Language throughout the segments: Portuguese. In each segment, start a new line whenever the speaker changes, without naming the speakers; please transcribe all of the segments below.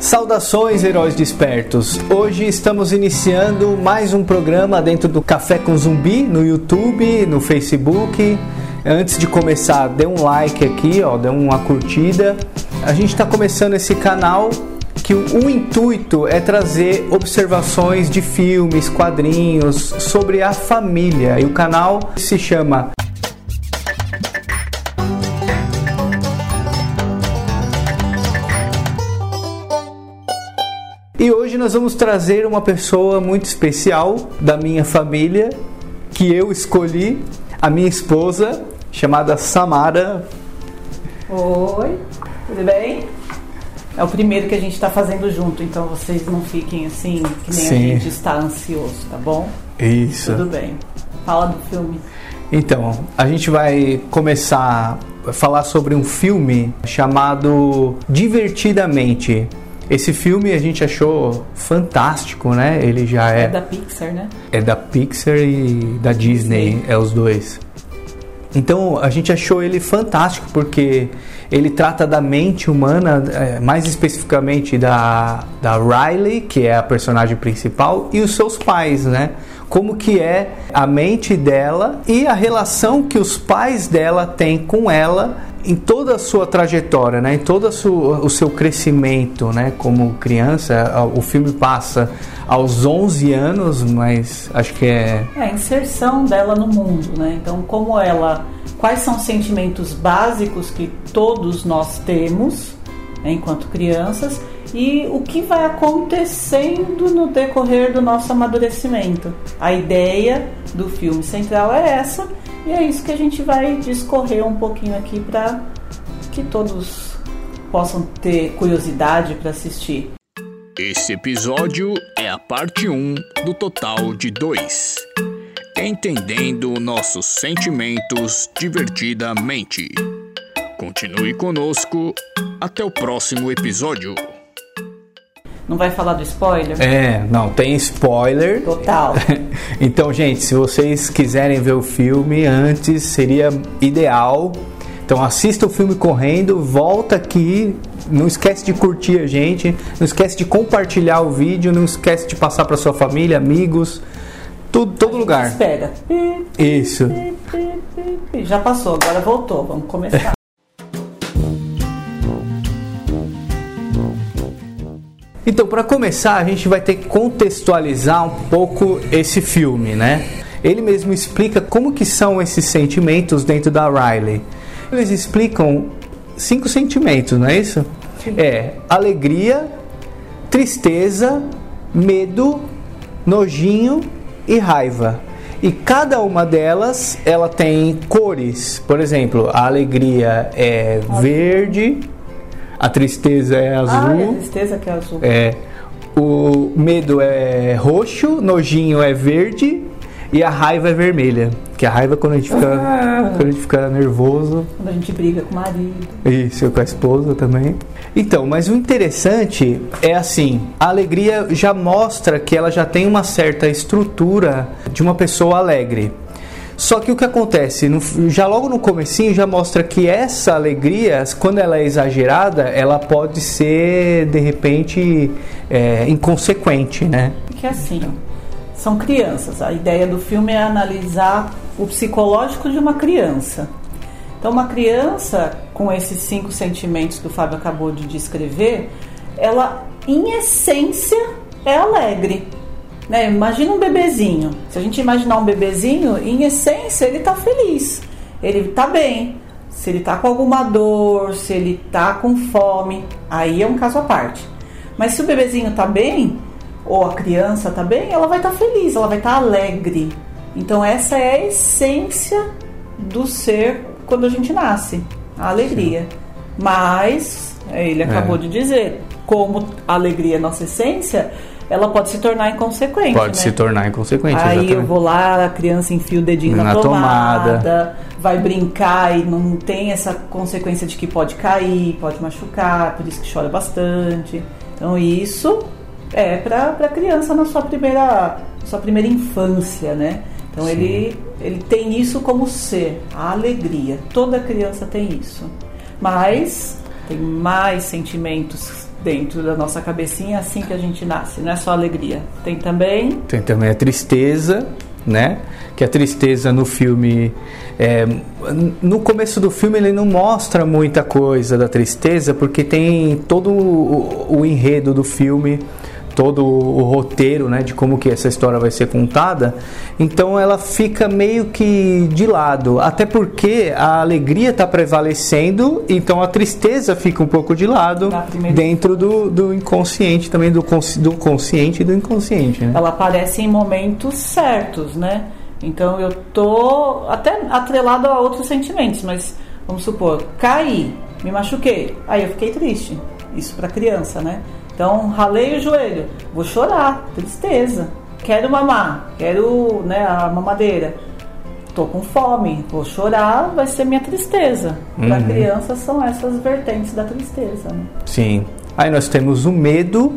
Saudações, heróis despertos! Hoje estamos iniciando mais um programa dentro do Café com Zumbi no YouTube, no Facebook. Antes de começar, dê um like aqui, ó, dê uma curtida. A gente está começando esse canal que o intuito é trazer observações de filmes, quadrinhos sobre a família. E o canal se chama E hoje nós vamos trazer uma pessoa muito especial da minha família, que eu escolhi, a minha esposa, chamada Samara.
Oi, tudo bem? É o primeiro que a gente está fazendo junto, então vocês não fiquem assim, que nem Sim. a gente está ansioso, tá bom?
Isso.
Tudo bem. Fala do filme.
Então, a gente vai começar a falar sobre um filme chamado Divertidamente. Esse filme a gente achou fantástico, né? Ele já é.
É da Pixar, né?
É da Pixar e da Disney, Sim. é os dois. Então a gente achou ele fantástico porque ele trata da mente humana, é, mais especificamente da, da Riley, que é a personagem principal, e os seus pais, né? Como que é a mente dela e a relação que os pais dela têm com ela em toda a sua trajetória, né, em todo o seu crescimento, né, como criança, o filme passa aos 11 anos, mas acho que é
é a inserção dela no mundo, né? Então, como ela, quais são os sentimentos básicos que todos nós temos né, enquanto crianças e o que vai acontecendo no decorrer do nosso amadurecimento. A ideia do filme central é essa e é isso que a gente vai discorrer um pouquinho aqui para que todos possam ter curiosidade para assistir.
Esse episódio é a parte 1 do total de 2. Entendendo nossos sentimentos divertidamente. Continue conosco até o próximo episódio.
Não vai falar do spoiler?
É, não, tem spoiler.
Total.
então, gente, se vocês quiserem ver o filme antes, seria ideal. Então assista o filme correndo, volta aqui, não esquece de curtir a gente, não esquece de compartilhar o vídeo, não esquece de passar para sua família, amigos, tudo, todo lugar.
Espera.
Isso.
Já passou, agora voltou. Vamos começar.
Então, para começar, a gente vai ter que contextualizar um pouco esse filme, né? Ele mesmo explica como que são esses sentimentos dentro da Riley. Eles explicam cinco sentimentos, não é isso? É alegria, tristeza, medo, nojinho e raiva. E cada uma delas, ela tem cores. Por exemplo, a alegria é verde, a tristeza é azul. Ah, é
a tristeza que é azul.
É. O medo é roxo, nojinho é verde e a raiva é vermelha. Que a raiva é quando a gente fica, ah. quando a gente fica nervoso.
Quando a gente briga com o marido.
Isso, com a esposa também. Então, mas o interessante é assim, a alegria já mostra que ela já tem uma certa estrutura de uma pessoa alegre. Só que o que acontece, no, já logo no comecinho já mostra que essa alegria, quando ela é exagerada, ela pode ser de repente é, inconsequente, né?
Porque assim, são crianças. A ideia do filme é analisar o psicológico de uma criança. Então, uma criança com esses cinco sentimentos que o Fábio acabou de descrever, ela, em essência, é alegre. Né? Imagina um bebezinho. Se a gente imaginar um bebezinho, em essência ele está feliz, ele está bem. Se ele está com alguma dor, se ele está com fome, aí é um caso à parte. Mas se o bebezinho está bem, ou a criança está bem, ela vai estar tá feliz, ela vai estar tá alegre. Então essa é a essência do ser quando a gente nasce, a alegria. Mas ele acabou é. de dizer, como a alegria é nossa essência, ela pode se tornar inconsequente.
Pode
né?
se tornar inconsequente.
Aí
exatamente.
eu vou lá, a criança enfia o dedinho na, na tomada, tomada, vai brincar e não tem essa consequência de que pode cair, pode machucar, por isso que chora bastante. Então isso é para a criança na sua primeira, sua primeira infância, né? Então ele, ele tem isso como ser, a alegria. Toda criança tem isso. Mas tem mais sentimentos dentro da nossa cabecinha assim que a gente nasce. Não é só alegria. Tem também.
Tem também a tristeza, né? Que a tristeza no filme. É, no começo do filme ele não mostra muita coisa da tristeza, porque tem todo o, o enredo do filme todo o roteiro, né, de como que essa história vai ser contada, então ela fica meio que de lado, até porque a alegria está prevalecendo, então a tristeza fica um pouco de lado dentro do, do inconsciente também do, do consciente e do inconsciente. Né?
Ela aparece em momentos certos, né? Então eu tô até atrelado a outros sentimentos, mas vamos supor, caí, me machuquei, aí eu fiquei triste. Isso para criança, né? Então, ralei o joelho, vou chorar, tristeza. Quero mamar, quero né, a mamadeira. Tô com fome, vou chorar, vai ser minha tristeza. Uhum. Para criança são essas vertentes da tristeza. Né?
Sim. Aí nós temos o medo,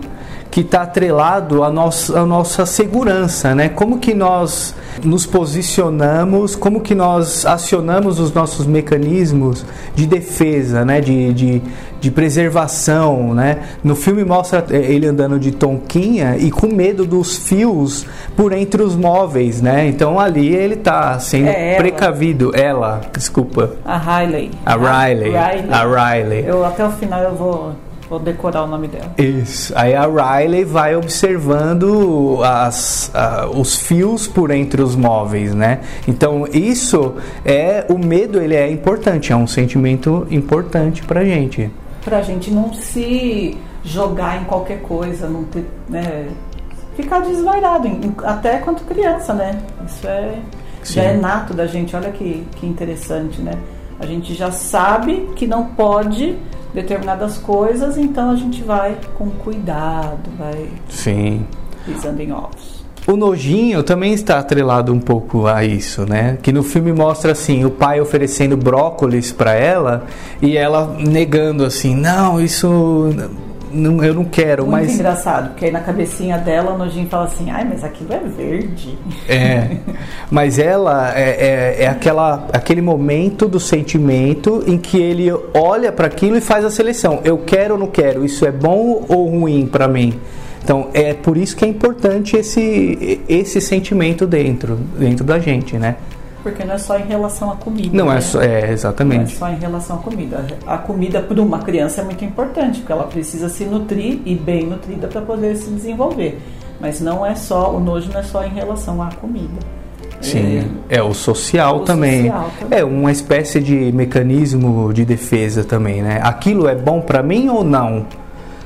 que está atrelado à nossa, à nossa segurança, né? Como que nós nos posicionamos, como que nós acionamos os nossos mecanismos de defesa, né? De, de, de preservação, né? No filme mostra ele andando de tonquinha e com medo dos fios por entre os móveis, né? Então ali ele está sendo é ela. precavido. Ela, desculpa.
A Riley.
A Riley. A Riley. A Riley.
Eu até o final eu vou Vou decorar o nome dela.
Isso. Aí a Riley vai observando as, os fios por entre os móveis, né? Então isso é o medo, ele é importante, é um sentimento importante pra gente.
Pra gente não se jogar em qualquer coisa, não ter, né? Ficar desvairado, até quanto criança, né? Isso é já é nato da gente. Olha que, que interessante, né? A gente já sabe que não pode determinadas coisas, então a gente vai com cuidado, vai
Sim.
pisando em ovos.
O nojinho também está atrelado um pouco a isso, né? Que no filme mostra assim, o pai oferecendo brócolis para ela e ela negando assim, não, isso não, eu não quero,
Muito
mas.
Muito engraçado, porque aí na cabecinha dela o nojinho fala assim, ai, mas aquilo é verde.
É. Mas ela é, é, é aquela, aquele momento do sentimento em que ele olha para aquilo e faz a seleção. Eu quero ou não quero? Isso é bom ou ruim para mim? Então é por isso que é importante esse, esse sentimento dentro, dentro da gente, né?
Porque não é só em relação à comida.
Não
é
né? é só, é, exatamente.
Não é só em relação à comida. A comida para uma criança é muito importante, porque ela precisa se nutrir e bem nutrida para poder se desenvolver. Mas não é só, o nojo não é só em relação à comida.
Sim, é, é o, social, o também. social também. É uma espécie de mecanismo de defesa também, né? Aquilo é bom para mim ou não?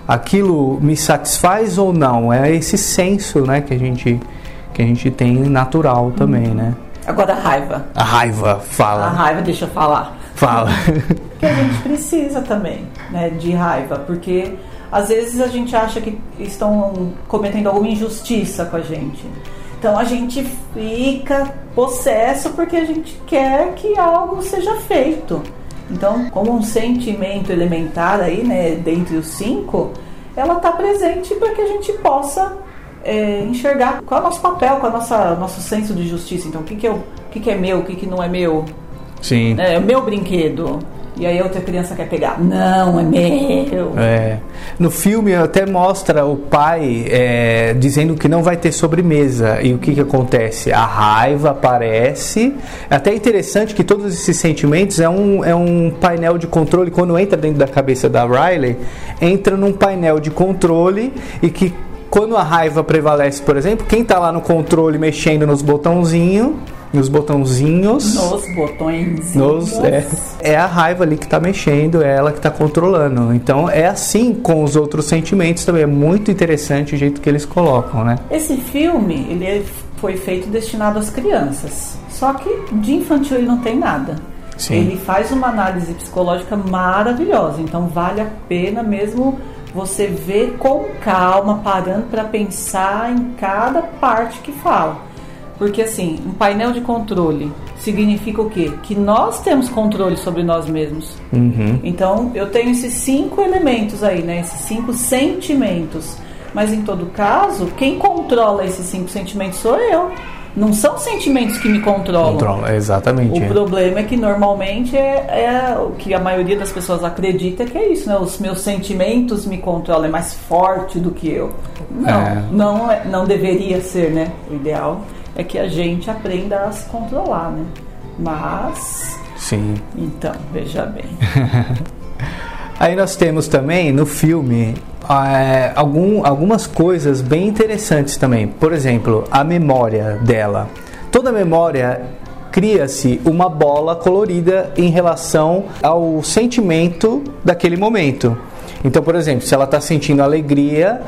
Aquilo me satisfaz ou não? É esse senso, né, que a gente que a gente tem natural também, né?
Agora a raiva.
A raiva, fala.
A raiva, deixa eu falar.
Fala.
que a gente precisa também, né, de raiva, porque às vezes a gente acha que estão cometendo alguma injustiça com a gente. Então a gente fica possesso porque a gente quer que algo seja feito. Então, como um sentimento elementar aí, né, dentre os cinco, ela está presente para que a gente possa é, enxergar qual é o nosso papel, qual é o nosso, nosso senso de justiça. Então, o que, que, é, o que, que é meu, o que, que não é meu?
Sim.
É, é o meu brinquedo. E aí a outra criança quer pegar. Não, é meu.
É. No filme até mostra o pai é, dizendo que não vai ter sobremesa. E o que, que acontece? A raiva aparece. É até interessante que todos esses sentimentos é um, é um painel de controle. Quando entra dentro da cabeça da Riley, entra num painel de controle e que quando a raiva prevalece, por exemplo, quem está lá no controle mexendo nos botãozinhos, nos botãozinhos.
Nos botões.
Nos, é, é a raiva ali que está mexendo, é ela que está controlando. Então é assim com os outros sentimentos também. É muito interessante o jeito que eles colocam, né?
Esse filme, ele é, foi feito destinado às crianças. Só que de infantil ele não tem nada. Sim. Ele faz uma análise psicológica maravilhosa. Então vale a pena mesmo você vê com calma, parando para pensar em cada parte que fala. Porque assim, um painel de controle significa o quê? Que nós temos controle sobre nós mesmos.
Uhum.
Então, eu tenho esses cinco elementos aí, né? Esses cinco sentimentos. Mas em todo caso, quem controla esses cinco sentimentos sou eu. Não são sentimentos que me controlam.
Controla, exatamente.
O
é.
problema é que normalmente é, é o que a maioria das pessoas acredita que é isso, né? Os meus sentimentos me controlam, é mais forte do que eu. Não,
É.
não, é- não deveria ser, né? O ideal é que a gente aprenda a se controlar, né? Mas,
Sim.
então, veja bem.
Aí nós temos também no filme é, algum, algumas coisas bem interessantes também. Por exemplo, a memória dela. Toda memória cria-se uma bola colorida em relação ao sentimento daquele momento. Então, por exemplo, se ela está sentindo alegria,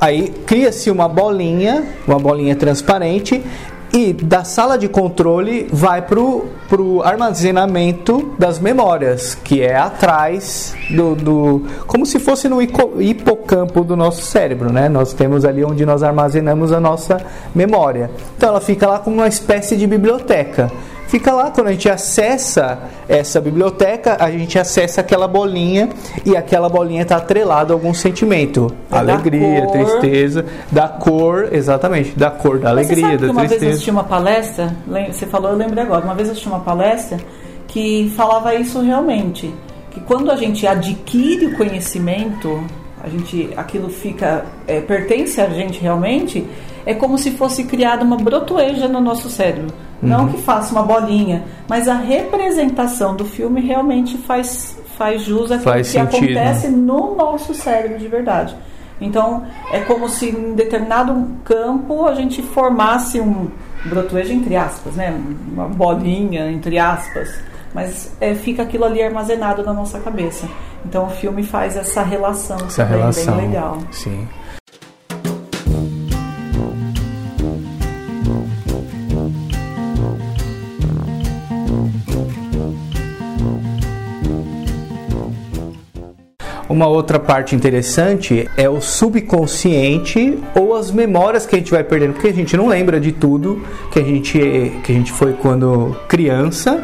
aí cria-se uma bolinha, uma bolinha transparente, e da sala de controle vai para o armazenamento das memórias, que é atrás do, do- como se fosse no hipocampo do nosso cérebro, né? Nós temos ali onde nós armazenamos a nossa memória. Então ela fica lá como uma espécie de biblioteca. Fica lá, quando a gente acessa essa biblioteca, a gente acessa aquela bolinha e aquela bolinha está atrelada a algum sentimento.
É da
alegria,
cor.
tristeza, da cor, exatamente, da cor, da
Mas você
alegria,
sabe que
da
uma vez eu
tristeza.
assisti uma palestra, você falou, eu lembro agora, uma vez eu assisti uma palestra que falava isso realmente, que quando a gente adquire o conhecimento, a gente, aquilo fica, é, pertence a gente realmente, é como se fosse criada uma brotoeja no nosso cérebro. Não
Uhum.
que faça uma bolinha, mas a representação do filme realmente faz, faz jus àquilo
Faz
que
sentido.
acontece no nosso cérebro de verdade. Então, é como se em determinado campo a gente formasse um brotoejo entre aspas, né? Uma bolinha entre aspas. Mas é, fica aquilo ali armazenado na nossa cabeça. Então o filme faz essa relação
Essa
bem,
relação.
bem legal.
Sim. Uma outra parte interessante é o subconsciente ou as memórias que a gente vai perdendo, porque a gente não lembra de tudo que a gente, que a gente foi quando criança,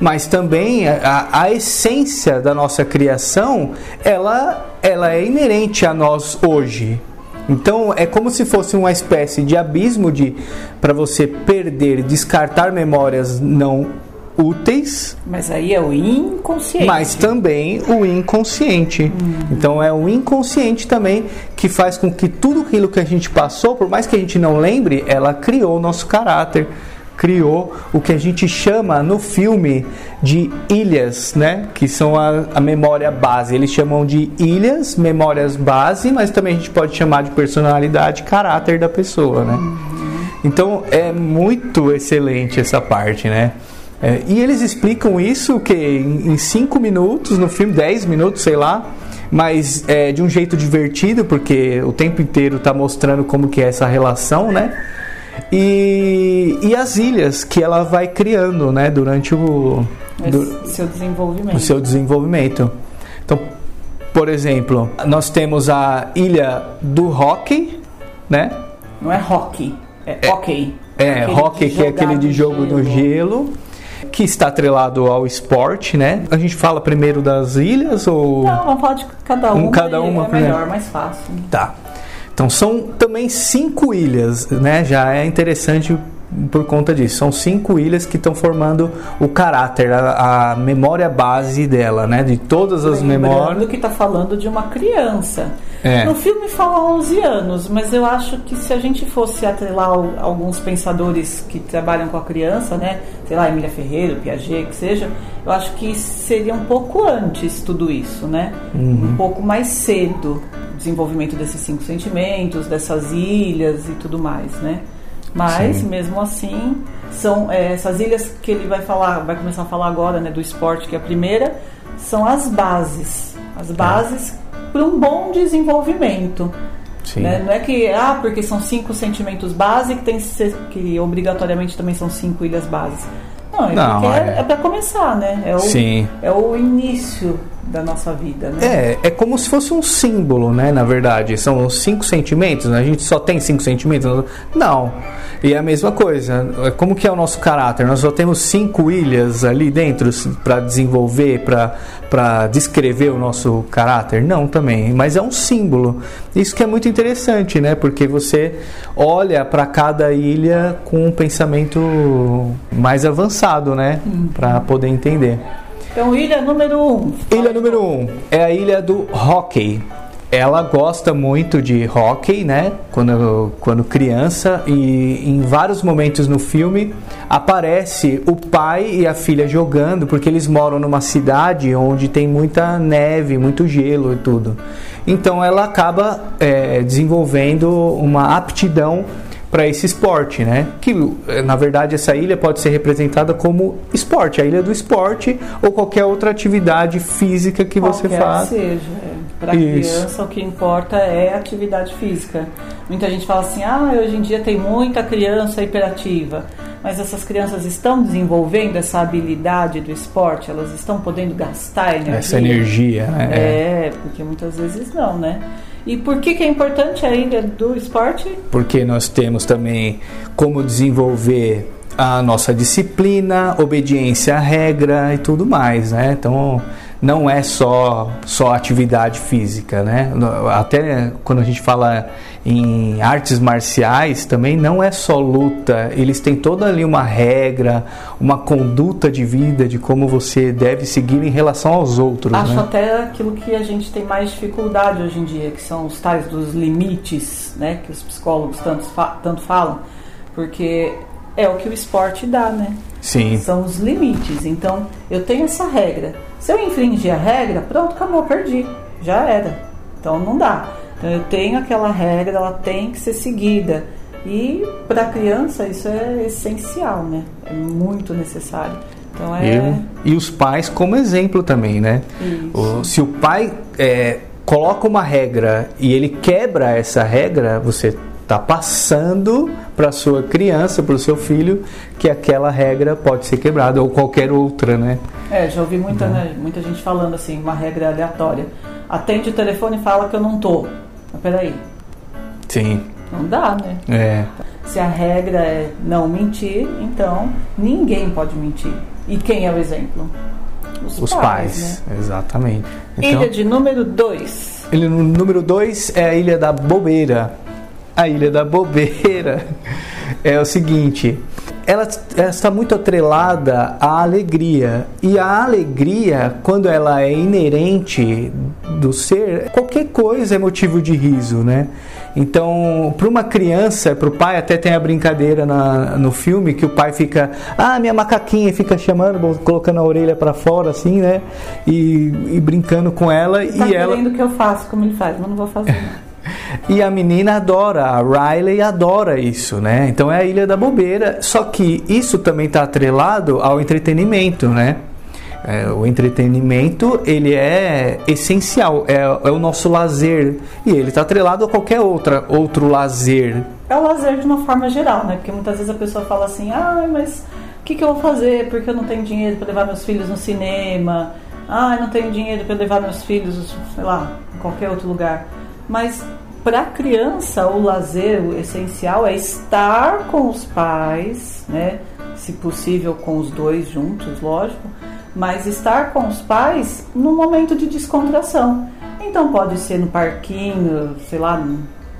mas também a, a essência da nossa criação ela, ela é inerente a nós hoje. Então é como se fosse uma espécie de abismo de para você perder, descartar memórias não úteis
Mas aí é o inconsciente.
mas também o inconsciente. Então é o inconsciente também que faz com que tudo aquilo que a gente passou, por mais que a gente não lembre, ela criou o nosso caráter, criou o que a gente chama no filme de ilhas, né? Que são a, a memória base. Eles chamam de ilhas, memórias base, mas também a gente pode chamar de personalidade, caráter da pessoa, né? Então é muito excelente essa parte, né? É, e eles explicam isso que em 5 minutos no filme, 10 minutos, sei lá, mas é, de um jeito divertido, porque o tempo inteiro está mostrando como que é essa relação, né? E, e as ilhas que ela vai criando, né, durante o,
Esse seu desenvolvimento.
o seu desenvolvimento. Então, por exemplo, nós temos a ilha do hockey, né?
Não é hockey, é, hockey.
É, hockey que é aquele de
no
jogo do gelo, que está atrelado ao esporte, né? A gente fala primeiro das ilhas ou
Não, vamos falar de cada
Um
uma.
cada
e
uma
é melhor, mais fácil.
tá? Então são também cinco ilhas, né? Já é interessante por conta disso. São cinco ilhas que estão formando o caráter, a, a memória base dela, né? De todas as
Lembrando
memórias.
que está falando de uma criança.
É.
No filme fala 11 anos, mas eu acho que se a gente fosse atrelar al- alguns pensadores que trabalham com a criança, né? Sei lá, Emília Ferreira, Piaget, que seja, eu acho que seria um pouco antes tudo isso, né?
Uhum.
Um pouco mais cedo o desenvolvimento desses cinco sentimentos, dessas ilhas e tudo mais, né? Mas
Sim.
mesmo assim, são é, essas ilhas que ele vai falar, vai começar a falar agora, né, do esporte, que é a primeira, são as bases. As bases para um bom desenvolvimento. Né? Não é que, ah, porque são cinco sentimentos base que, tem que, ser, que obrigatoriamente também são cinco ilhas bases. Não, é
Não, é-
é, para começar, né? É o,
Sim.
é o início da nossa vida, né?
É, é como se fosse um símbolo, né? Na verdade, são os cinco sentimentos. Né? A gente só tem cinco sentimentos? Não. E é a mesma coisa. É como que é o nosso caráter? Nós só temos cinco ilhas ali dentro para desenvolver, para descrever o nosso caráter? Não, também. Mas é um símbolo. Isso que é muito interessante, né? Porque você olha para cada ilha com um pensamento mais avançado, né? Para poder entender.
Então, ilha número um.
Ilha número um é a ilha do hockey. Ela gosta muito de hockey, né? Quando, quando criança, e em vários momentos no filme aparece o pai e a filha jogando, porque eles moram numa cidade onde tem muita neve, muito gelo e tudo. Então ela acaba é, desenvolvendo uma aptidão para esse esporte, né? Que na verdade essa ilha pode ser representada como esporte, a ilha do esporte ou qualquer outra atividade física que você
Qualquer
faz.
seja. É. Para criança, o que importa é a atividade física. Muita gente fala assim: ah, hoje em dia tem muita criança hiperativa. Mas essas crianças estão desenvolvendo essa habilidade do esporte? Elas estão podendo gastar energia?
Essa energia, né?
É, porque muitas vezes não, né? E por que, que é importante a ilha do esporte?
Porque nós temos também como desenvolver a nossa disciplina, obediência à regra e tudo mais, né? Então não é só só atividade física, né? Até quando a gente fala em artes marciais também não é só luta, eles têm toda ali uma regra, uma conduta de vida de como você deve seguir em relação aos outros.
Acho
né?
até aquilo que a gente tem mais dificuldade hoje em dia, que são os tais dos limites, né? Que os psicólogos tanto, tanto falam, porque é o que o esporte dá, né?
Sim.
São os limites. Então, eu tenho essa regra. Se eu infringir a regra, pronto, acabou, perdi. Já era. Então, não dá. Então, eu tenho aquela regra, ela tem que ser seguida. E para a criança isso é essencial, né? É muito necessário. Então é...
E, e os pais como exemplo também, né? O, se o pai é, coloca uma regra e ele quebra essa regra, você está passando para sua criança, para o seu filho, que aquela regra pode ser quebrada ou qualquer outra, né?
É, já ouvi muita,
Uhum.
né, muita gente falando assim, uma regra aleatória. Atende o telefone e fala que eu não tô. Mas peraí,
Sim.
não dá, né?
É.
Se a regra é não mentir, então ninguém pode mentir. E quem é o exemplo?
Os pais,
né?
exatamente. Então,
Ilha de número 2.
Ilha número 2 é a Ilha da Bobeira. A Ilha da Bobeira é o seguinte: ela, ela está muito atrelada à alegria. E a alegria, quando ela é inerente do ser, qualquer coisa é motivo de riso, né? Então, para uma criança, para o pai, até tem a brincadeira na- no filme que o pai fica, ah, minha macaquinha, fica chamando, colocando a orelha para fora, assim, né? E, e brincando com ela.
Tá
e ela.
que eu faça como ele faz, mas não vou fazer.
E a menina adora, a Riley adora isso, né? Então é a Ilha da Bobeira. Só que isso também está atrelado ao entretenimento, né? É, o entretenimento ele é essencial, é, é o nosso lazer e ele está atrelado a qualquer outra outro lazer.
É o lazer de uma forma geral, né? Porque muitas vezes a pessoa fala assim, ah, mas o que, que eu vou fazer? Porque eu não tenho dinheiro para levar meus filhos no cinema. Ah, não tenho dinheiro para levar meus filhos, sei lá, em qualquer outro lugar. Mas para a criança, o lazer o essencial é estar com os pais, né? Se possível, com os dois juntos, lógico. Mas estar com os pais num momento de descontração. Então pode ser no parquinho, sei lá,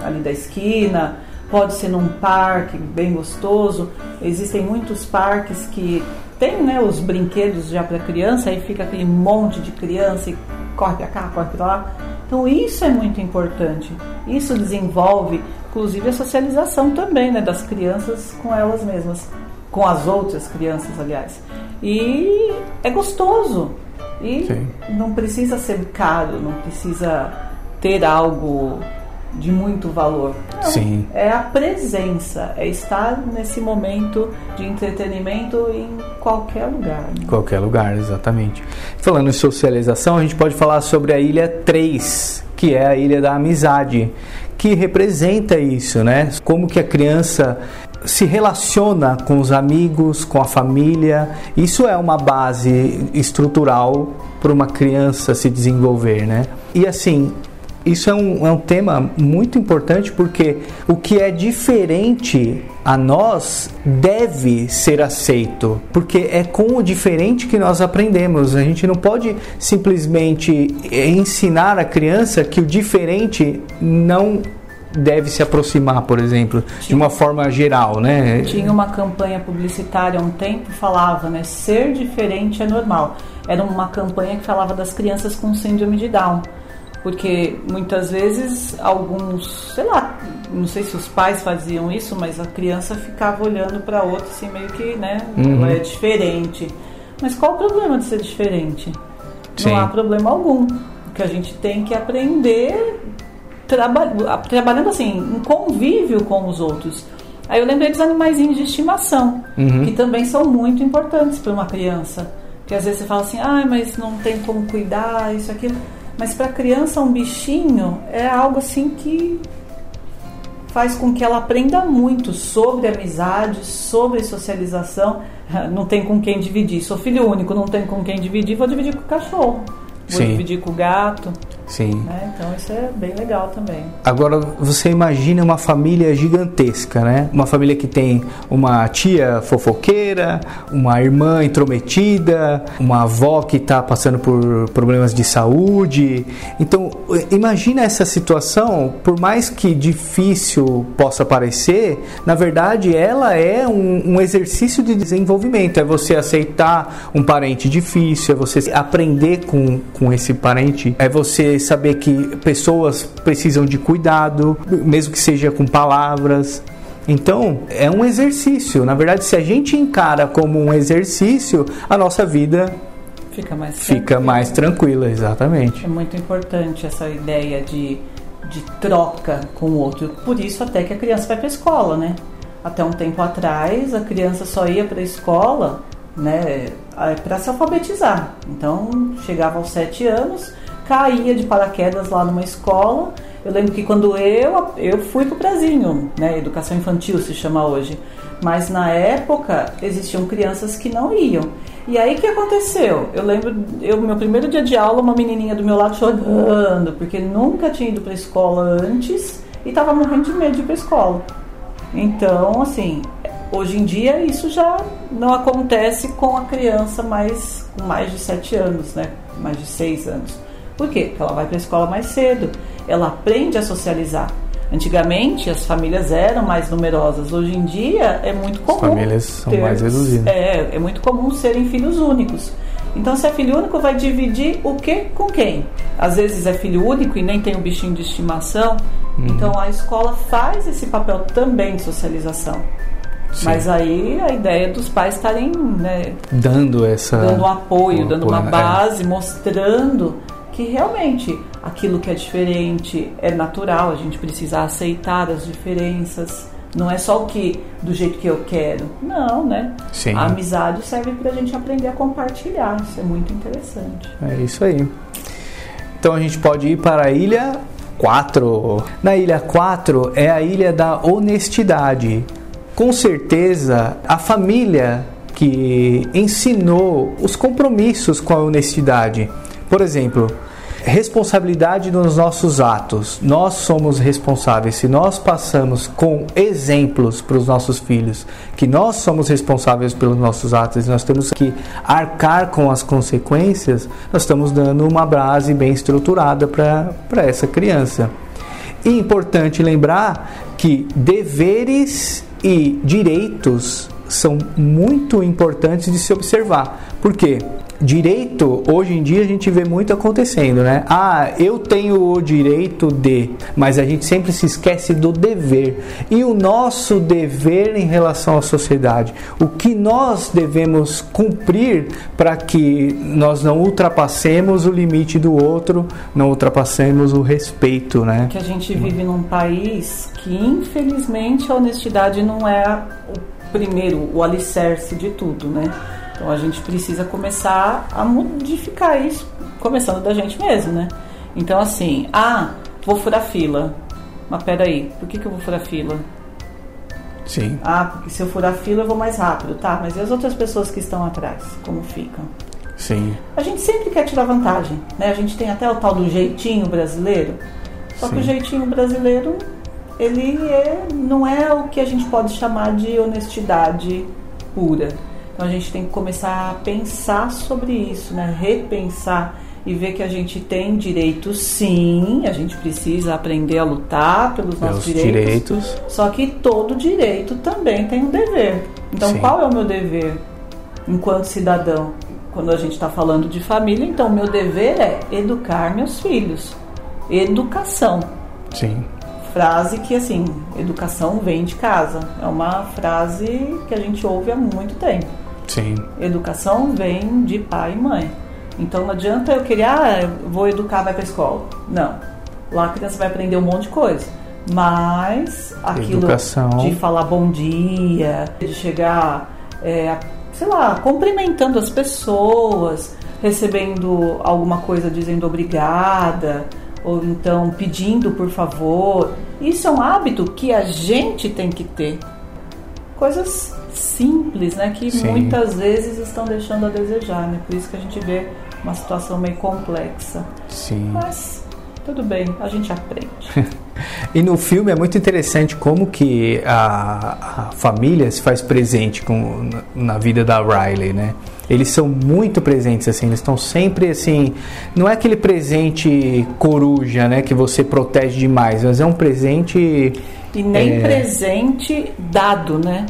ali da esquina, pode ser num parque bem gostoso. Existem muitos parques que tem né, os brinquedos já para criança, aí fica aquele monte de criança e corre para cá, corre para lá. Então isso é muito importante. Isso desenvolve, inclusive, a socialização também né, das crianças com elas mesmas, com as outras crianças, aliás. E é gostoso. E
Sim.
não precisa ser caro, não precisa ter algo de muito valor. Não,
Sim.
É a presença, é estar nesse momento de entretenimento em qualquer lugar. né?
Em qualquer lugar, exatamente. Falando em socialização, a gente pode falar sobre a Ilha 3, que é a Ilha da Amizade, que representa isso, né? Como que a criança se relaciona com os amigos, com a família. Isso é uma base estrutural para uma criança se desenvolver, né? E assim, isso é um, é um tema muito importante porque o que é diferente a nós deve ser aceito, porque é com o diferente que nós aprendemos. A gente não pode simplesmente ensinar a criança que o diferente não deve se aproximar, por exemplo, Tinha. de uma forma geral, né?
Tinha uma campanha publicitária há um tempo falava, né, ser diferente é normal. Era uma campanha que falava das crianças com síndrome de Down porque muitas vezes alguns, sei lá, não sei se os pais faziam isso, mas a criança ficava olhando para outra assim meio que, né, uhum. ela é diferente. Mas qual o problema de ser diferente? Sim. Não há problema algum. O que a gente tem que aprender traba trabalhando assim, em convívio com os outros. Aí eu lembrei dos animaizinhos de estimação, uhum. que também são muito importantes para uma criança. Que às vezes você fala assim, ah, mas não tem como cuidar, isso, aquilo. Mas para a criança, um bichinho é algo assim que faz com que ela aprenda muito sobre amizade, sobre socialização. Não tem com quem dividir. Sou filho único, não tem com quem dividir, vou dividir com o cachorro. Vou Sim. dividir com o gato.
Sim.
Né? Então isso é bem legal também.
Agora você imagina uma família gigantesca, né? Uma família que tem uma tia fofoqueira, uma irmã intrometida, uma avó que está passando por problemas de saúde. Então imagina essa situação, por mais que difícil possa parecer, na verdade ela é um, um exercício de desenvolvimento. É você aceitar um parente difícil, é você aprender com, com esse parente, é você saber que pessoas precisam de cuidado, mesmo que seja com palavras. Então, é um exercício. Na verdade, se a gente encara como um exercício, a nossa vida
fica mais
fica tranquila. mais tranquila, exatamente.
É muito importante essa ideia de, de troca com o outro. Por isso até que a criança vai para a escola, né? Até um tempo atrás, a criança só ia para a escola, né, para se alfabetizar. Então, chegava aos sete anos, caía de paraquedas lá numa escola. Eu lembro que quando eu, eu fui pro Brasil, né, educação infantil se chama hoje, mas na época existiam crianças que não iam. E aí o que aconteceu? Eu lembro, eu meu primeiro dia de aula, uma menininha do meu lado chorando, porque nunca tinha ido para escola antes e estava morrendo de medo de ir para escola. Então, assim, hoje em dia isso já não acontece com a criança mais com mais de 7 anos, né? Mais de 6 anos. Por quê? Porque ela vai para a escola mais cedo, ela aprende a socializar. Antigamente as famílias eram mais numerosas, hoje em dia é muito comum.
As famílias são ter, mais reduzidas.
É, é muito comum serem filhos únicos. Então, se é filho único, vai dividir o que com quem? Às vezes é filho único e nem tem um bichinho de estimação. Uhum. Então, a escola faz esse papel também de socialização. Sim. Mas aí a ideia dos pais estarem né,
dando essa
dando um apoio, um dando apoio, uma é. base, é. mostrando que realmente aquilo que é diferente é natural, a gente precisa aceitar as diferenças. Não é só o que do jeito que eu quero. Não, né?
Sim.
A amizade serve para a gente aprender a compartilhar. Isso é muito interessante.
É isso aí. Então a gente pode ir para a ilha 4. Na ilha 4 é a ilha da honestidade. Com certeza, a família que ensinou os compromissos com a honestidade. Por exemplo, responsabilidade nos nossos atos. Nós somos responsáveis. Se nós passamos com exemplos para os nossos filhos que nós somos responsáveis pelos nossos atos e nós temos que arcar com as consequências, nós estamos dando uma base bem estruturada para essa criança. E importante lembrar que deveres e direitos são muito importantes de se observar. Por quê? direito, hoje em dia a gente vê muito acontecendo, né? Ah, eu tenho o direito de, mas a gente sempre se esquece do dever. E o nosso dever em relação à sociedade, o que nós devemos cumprir para que nós não ultrapassemos o limite do outro, não ultrapassemos o respeito, né?
Que a gente vive num país que infelizmente a honestidade não é o primeiro, o alicerce de tudo, né? Então a gente precisa começar a modificar isso, começando da gente mesmo, né? Então assim, ah, vou furar fila. Mas peraí, por que, que eu vou furar fila?
Sim.
Ah, porque se eu furar fila eu vou mais rápido, tá? Mas e as outras pessoas que estão atrás, como ficam?
Sim.
A gente sempre quer tirar vantagem, né? A gente tem até o tal do jeitinho brasileiro. Só
Sim.
que o jeitinho brasileiro, ele é, não é o que a gente pode chamar de honestidade pura. Então a gente tem que começar a pensar sobre isso, né? Repensar e ver que a gente tem direitos, sim. A gente precisa aprender a lutar pelos nossos direitos.
direitos.
Só que todo direito também tem um dever. Então,
Sim.
qual é o meu dever enquanto cidadão? Quando a gente está falando de família, então, o meu dever é educar meus filhos. Educação.
Sim.
Frase que, assim, educação vem de casa. É uma frase que a gente ouve há muito tempo.
Sim.
Educação vem de pai e mãe. Então não adianta eu querer, ah, eu vou educar, vai pra escola. Não. Lá a criança vai aprender um monte de coisa. Mas aquilo
Educação.
de falar bom dia, de chegar, é, sei lá, cumprimentando as pessoas, recebendo alguma coisa dizendo obrigada, ou então pedindo por favor. Isso é um hábito que a gente tem que ter coisas simples, né, que
Sim.
muitas vezes estão deixando a desejar, né? Por isso que a gente vê uma situação meio complexa.
Sim.
Mas tudo bem, a gente aprende.
E no filme é muito interessante como que a, a família se faz presente com, na, na vida da Riley, né? Eles são muito presentes, assim, eles estão sempre assim. Não é aquele presente coruja, né? Que você protege demais, mas é um presente.
E nem
É.
presente dado, né?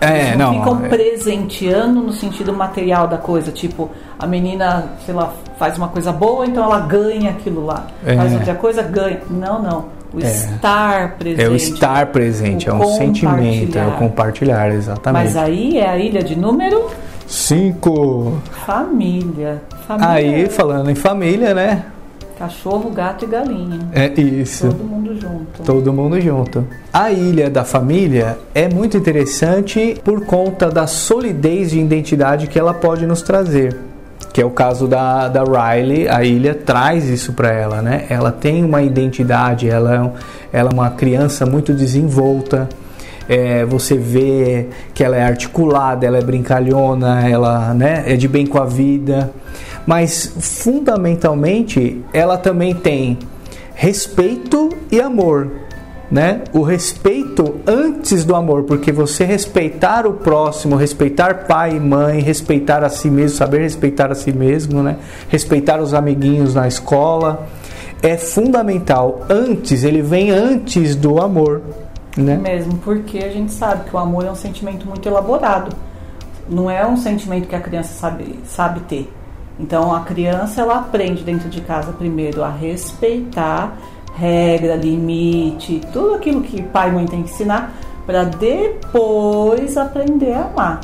É,
Eles
não.
ficam
é-
presenteando no sentido material da coisa. Tipo, a menina, sei lá, faz uma coisa boa, então ela ganha aquilo lá.
É.
Faz outra coisa, ganha. Não, não. O
É.
estar presente.
É o estar presente,
o
é um sentimento, é o
compartilhar,
exatamente.
Mas aí é a ilha de número
Cinco.
família. Família
Aí,
é
falando em família, né?
cachorro, gato e galinha.
É isso.
Todo mundo junto.
Todo mundo junto. A Ilha da Família é muito interessante por conta da solidez de identidade que ela pode nos trazer. Que é o caso da, da Riley, a ilha traz isso para ela, né? Ela tem uma identidade, ela é, ela é uma criança muito desenvolta. É, você vê que ela é articulada, ela é brincalhona, ela né, é de bem com a vida. Mas fundamentalmente ela também tem respeito e amor, né? O respeito antes do amor, porque você respeitar o próximo, respeitar pai e mãe, respeitar a si mesmo, saber respeitar a si mesmo, né? Respeitar os amiguinhos na escola é fundamental. Antes, ele vem antes do amor, né?
Mesmo porque a gente sabe que o amor é um sentimento muito elaborado. Não é um sentimento que a criança sabe, sabe ter. Então a criança ela aprende dentro de casa primeiro a respeitar regra, limite, tudo aquilo que pai e mãe tem que ensinar para depois aprender a amar.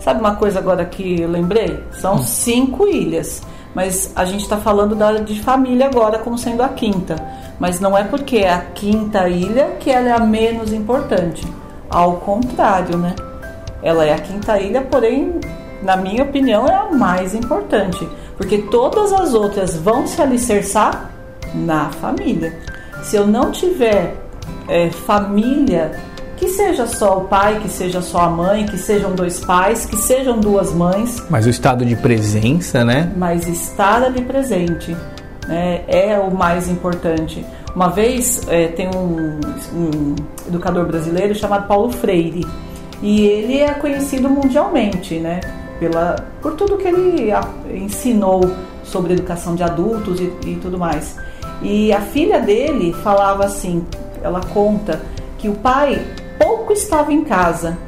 Sabe uma coisa agora que eu lembrei? São cinco ilhas, mas a gente está falando da de família agora como sendo a quinta. Mas não é porque é a quinta ilha que ela é a menos importante. Ao contrário, né? Ela é a quinta ilha, porém, na minha opinião, é a mais importante. Porque todas as outras vão se alicerçar na família. Se eu não tiver é, família, que seja só o pai, que seja só a mãe, que sejam dois pais, que sejam duas mães,
Mas o estado de presença, né?
mas estar ali presente né, é o mais importante. Uma vez é, tem um, um educador brasileiro chamado Paulo Freire e ele é conhecido mundialmente, né, pela, por tudo que ele ensinou sobre educação de adultos e, e tudo mais. E a filha dele falava assim, ela conta que o pai pouco estava em casa,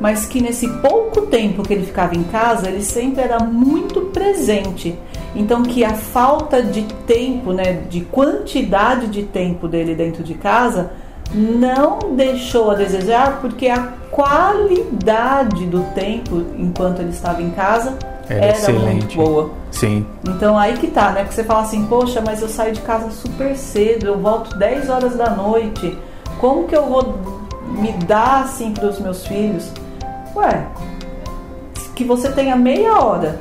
mas que nesse pouco tempo que ele ficava em casa, ele sempre era muito presente. Então que a falta de tempo, né, de quantidade de tempo dele dentro de casa, não deixou a desejar, porque a qualidade do tempo enquanto ele estava em casa
Era
era,
excelente.
muito boa.
Sim.
Então aí que tá, né? Porque você fala assim, poxa, mas eu saio de casa super cedo, eu volto 10 horas da noite. Como que eu vou me dar assim para os meus filhos? Ué, que você tenha meia hora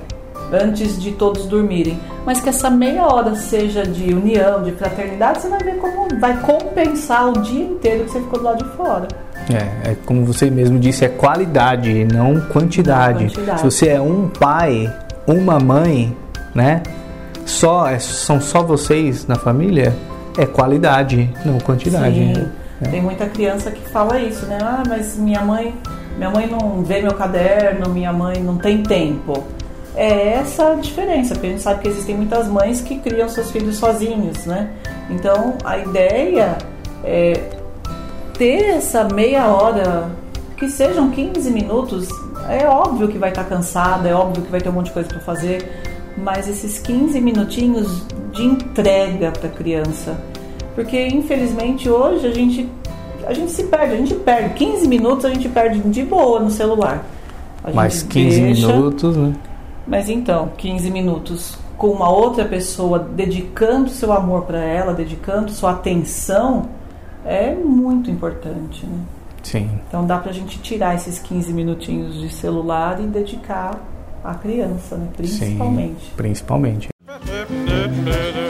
antes de todos dormirem, mas que essa meia hora seja de união, de fraternidade, você vai ver como vai compensar o dia inteiro que você ficou do lado de fora.
É, é como você mesmo disse, é qualidade, não quantidade.
Não quantidade.
Se você é um pai, uma mãe, né? Só é, são só vocês na família, é qualidade, não quantidade.
Sim. É. Tem muita criança que fala isso, né? Ah, mas minha mãe, minha mãe não vê meu caderno, minha mãe não tem tempo. É essa a diferença, porque a gente sabe que existem muitas mães que criam seus filhos sozinhos, né? Então a ideia é ter essa meia hora, que sejam 15 minutos, é óbvio que vai estar cansada, é óbvio que vai ter um monte de coisa para fazer, mas esses 15 minutinhos de entrega para a criança. Porque infelizmente hoje a gente a gente se perde, a gente perde 15 minutos, a gente perde de boa no celular.
Mais 15 deixa, minutos, né?
Mas então, 15 minutos com uma outra pessoa dedicando seu amor para ela, dedicando sua atenção, é muito importante, né?
Sim.
Então dá pra gente tirar esses 15 minutinhos de celular e dedicar à criança, né? Principalmente.
Sim, principalmente.